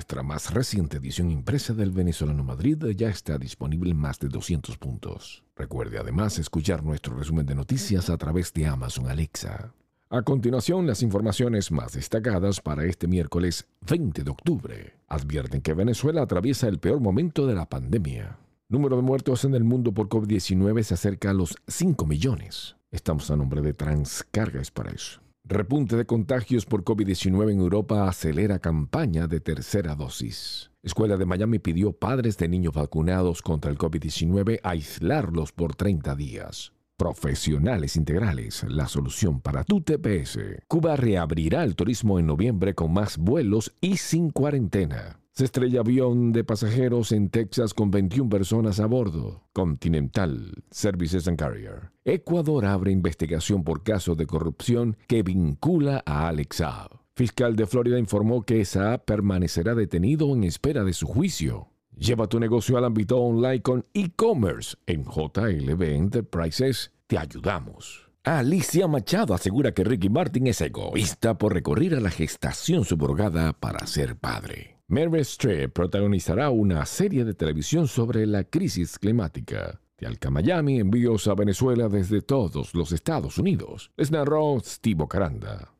Nuestra más reciente edición impresa del Venezolano Madrid ya está disponible en más de 200 puntos. Recuerde además escuchar nuestro resumen de noticias a través de Amazon Alexa. A continuación, las informaciones más destacadas para este miércoles 20 de octubre. Advierten que Venezuela atraviesa el peor momento de la pandemia. Número de muertos en el mundo por COVID-19 se acerca a los 5 millones. Estamos a nombre de Transcarga Express. Repunte de contagios por COVID-19 en Europa acelera campaña de tercera dosis. Escuela de Miami pidió padres de niños vacunados contra el COVID-19 aislarlos por 30 días. Profesionales integrales, la solución para tu TPS. Cuba reabrirá el turismo en noviembre con más vuelos y sin cuarentena. Se estrella avión de pasajeros en Texas con 21 personas a bordo. Continental Services and Carrier. Ecuador abre investigación por caso de corrupción que vincula a Alex Saab. Fiscal de Florida informó que Saab permanecerá detenido en espera de su juicio. Lleva tu negocio al ámbito online con e-commerce. En JLB Enterprises te ayudamos. Alicia Machado asegura que Ricky Martin es egoísta por recurrir a la gestación subrogada para ser padre. Meryl Streep protagonizará una serie de televisión sobre la crisis climática. De Alca Miami, envíos a Venezuela desde todos los Estados Unidos. Les narró Steve Caranda.